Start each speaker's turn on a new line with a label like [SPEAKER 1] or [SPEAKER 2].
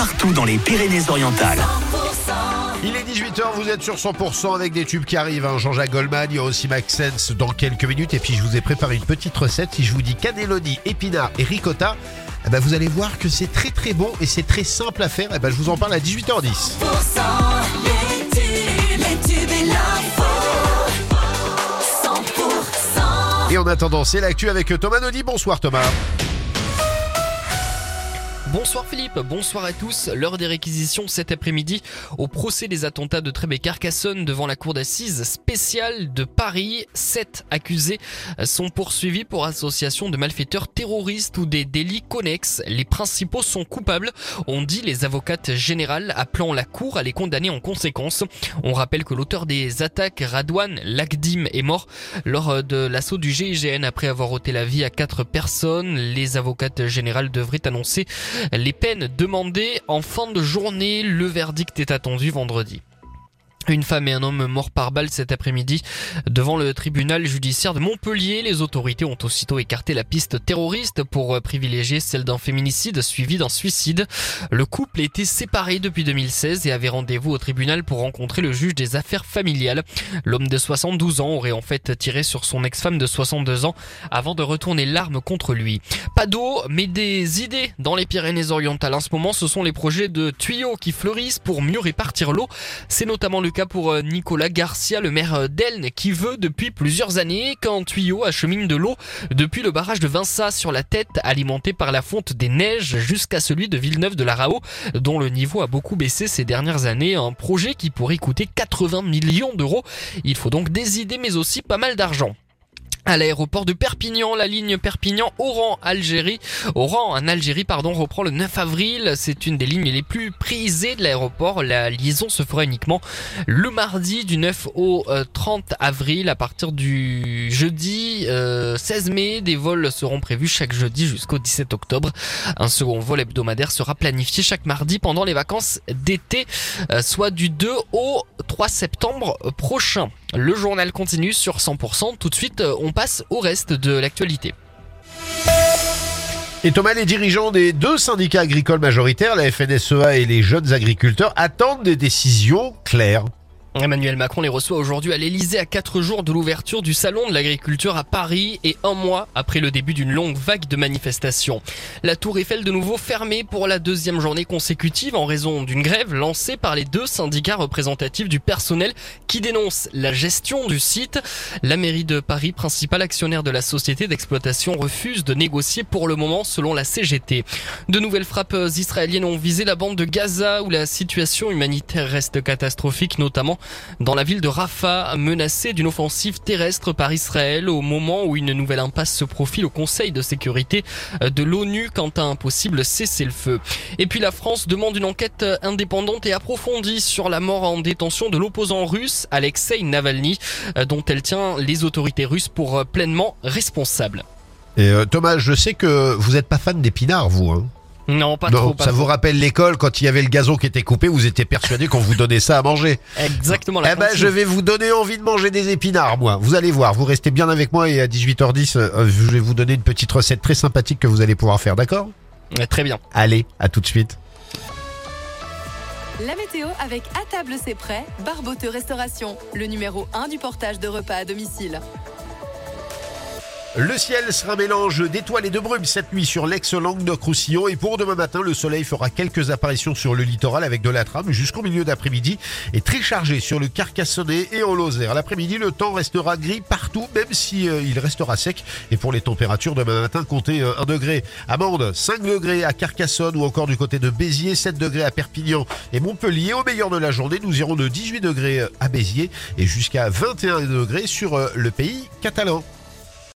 [SPEAKER 1] partout dans les Pyrénées-Orientales.
[SPEAKER 2] Il est 18h, vous êtes sur 100% avec des tubes qui arrivent. hein. Jean-Jacques Goldman, il y a aussi Max Sense dans quelques minutes. Et puis je vous ai préparé une petite recette. Si je vous dis cannelloni, épinards et ricotta, eh ben, vous allez voir que c'est très très bon et c'est très simple à faire. Eh ben, je vous en parle à 18h10.
[SPEAKER 3] les tubes, les tubes et l'info. 100%.
[SPEAKER 2] Et en attendant, c'est l'actu avec Thomas Naudy. Bonsoir Thomas.
[SPEAKER 4] Bonsoir Philippe, bonsoir à tous. L'heure des réquisitions cet après-midi au procès des attentats de Trèbes et Carcassonne devant la cour d'assises spéciale de Paris. Sept accusés sont poursuivis pour association de malfaiteurs terroristes ou des délits connexes. Les principaux sont coupables, ont dit les avocates générales appelant la cour à les condamner en conséquence. On rappelle que l'auteur des attaques, Radouane Lagdim, est mort lors de l'assaut du GIGN après avoir ôté la vie à quatre personnes. Les avocates générales devraient annoncer les peines demandées en fin de journée. Le verdict est attendu vendredi. Une femme et un homme morts par balle cet après-midi devant le tribunal judiciaire de Montpellier. Les autorités ont aussitôt écarté la piste terroriste pour privilégier celle d'un féminicide suivi d'un suicide. Le couple était séparé depuis 2016 et avait rendez-vous au tribunal pour rencontrer le juge des affaires familiales. L'homme de 72 ans aurait en fait tiré sur son ex-femme de 62 ans avant de retourner l'arme contre lui. Pas d'eau, mais des idées dans les Pyrénées-Orientales. En ce moment, ce sont les projets de tuyaux qui fleurissent pour mieux répartir l'eau. C'est notamment cas pour euh, Nicolas Garcia, le maire euh, d'Elne, qui veut depuis plusieurs années qu'un tuyau achemine de l'eau depuis le barrage de Vinça sur la tête, alimenté par la fonte des neiges, jusqu'à celui de Villeneuve de la Rao, dont le niveau a beaucoup baissé ces dernières années. Un projet qui pourrait coûter 80 millions d'euros. Il faut donc des idées, mais aussi pas mal d'argent. À l'aéroport de Perpignan, la ligne Perpignan-Oran-Algérie, Oran en Algérie, pardon, reprend le 9 avril. C'est une des lignes les plus prisées de l'aéroport. La liaison se fera uniquement le mardi du 9 au euh, 30 avril. À partir du jeudi euh, 16 mai, des vols seront prévus chaque jeudi jusqu'au 17 octobre. Un second vol hebdomadaire sera planifié chaque mardi pendant les vacances d'été, euh, soit du 2 au 3 septembre prochain. Le journal continue sur 100%. Tout de suite, euh, on au reste de l'actualité.
[SPEAKER 2] Et Thomas, les dirigeants des deux syndicats agricoles majoritaires, la FNSEA et les jeunes agriculteurs, attendent des décisions claires.
[SPEAKER 4] Emmanuel Macron les reçoit aujourd'hui à l'Elysée à 4 jours de l'ouverture du Salon de l'agriculture à Paris et un mois après le début d'une longue vague de manifestations. La tour Eiffel de nouveau fermée pour la deuxième journée consécutive en raison d'une grève lancée par les deux syndicats représentatifs du personnel qui dénoncent la gestion du site. La mairie de Paris, principal actionnaire de la société d'exploitation, refuse de négocier pour le moment selon la CGT. De nouvelles frappes israéliennes ont visé la bande de Gaza où la situation humanitaire reste catastrophique, notamment dans la ville de Rafah, menacée d'une offensive terrestre par Israël au moment où une nouvelle impasse se profile au Conseil de sécurité de l'ONU quant à un possible cessez-le-feu. Et puis la France demande une enquête indépendante et approfondie sur la mort en détention de l'opposant russe Alexei Navalny, dont elle tient les autorités russes pour pleinement responsables.
[SPEAKER 2] Et euh, Thomas, je sais que vous n'êtes pas fan d'épinards, vous. Hein
[SPEAKER 4] Non, pas
[SPEAKER 2] non,
[SPEAKER 4] trop. pas
[SPEAKER 2] ça
[SPEAKER 4] trop.
[SPEAKER 2] vous rappelle l'école quand il y avait le gazon qui était coupé, vous étiez persuadé qu'on vous donnait ça à manger.
[SPEAKER 4] Exactement. La
[SPEAKER 2] Eh ben, je vais vous donner envie de manger des épinards, moi. Vous allez voir, vous restez bien avec moi et à 18h10, euh, je vais vous donner une petite recette très sympathique que vous allez pouvoir faire, d'accord?
[SPEAKER 4] Ouais, Très bien.
[SPEAKER 2] Allez, à tout de suite.
[SPEAKER 5] La météo avec À table c'est prêt, Barboteux Restauration, le numéro 1 du portage de repas à domicile.
[SPEAKER 2] Le ciel sera un mélange d'étoiles et de brumes cette nuit sur l'ex-Languedoc-Roussillon et pour demain matin, le soleil fera quelques apparitions sur le littoral avec de la trame jusqu'au milieu d'après-midi et très chargé sur le Carcassonnais et en Lozère. L'après-midi, le temps restera gris partout, même si euh, il restera sec. Et pour les températures, demain matin, comptez euh, 1 degré à Mende, 5 degrés à Carcassonne ou encore du côté de Béziers, 7 degrés à Perpignan et Montpellier. Au meilleur de la journée, nous irons de 18 degrés à Béziers et jusqu'à 21 degrés sur euh, le pays catalan.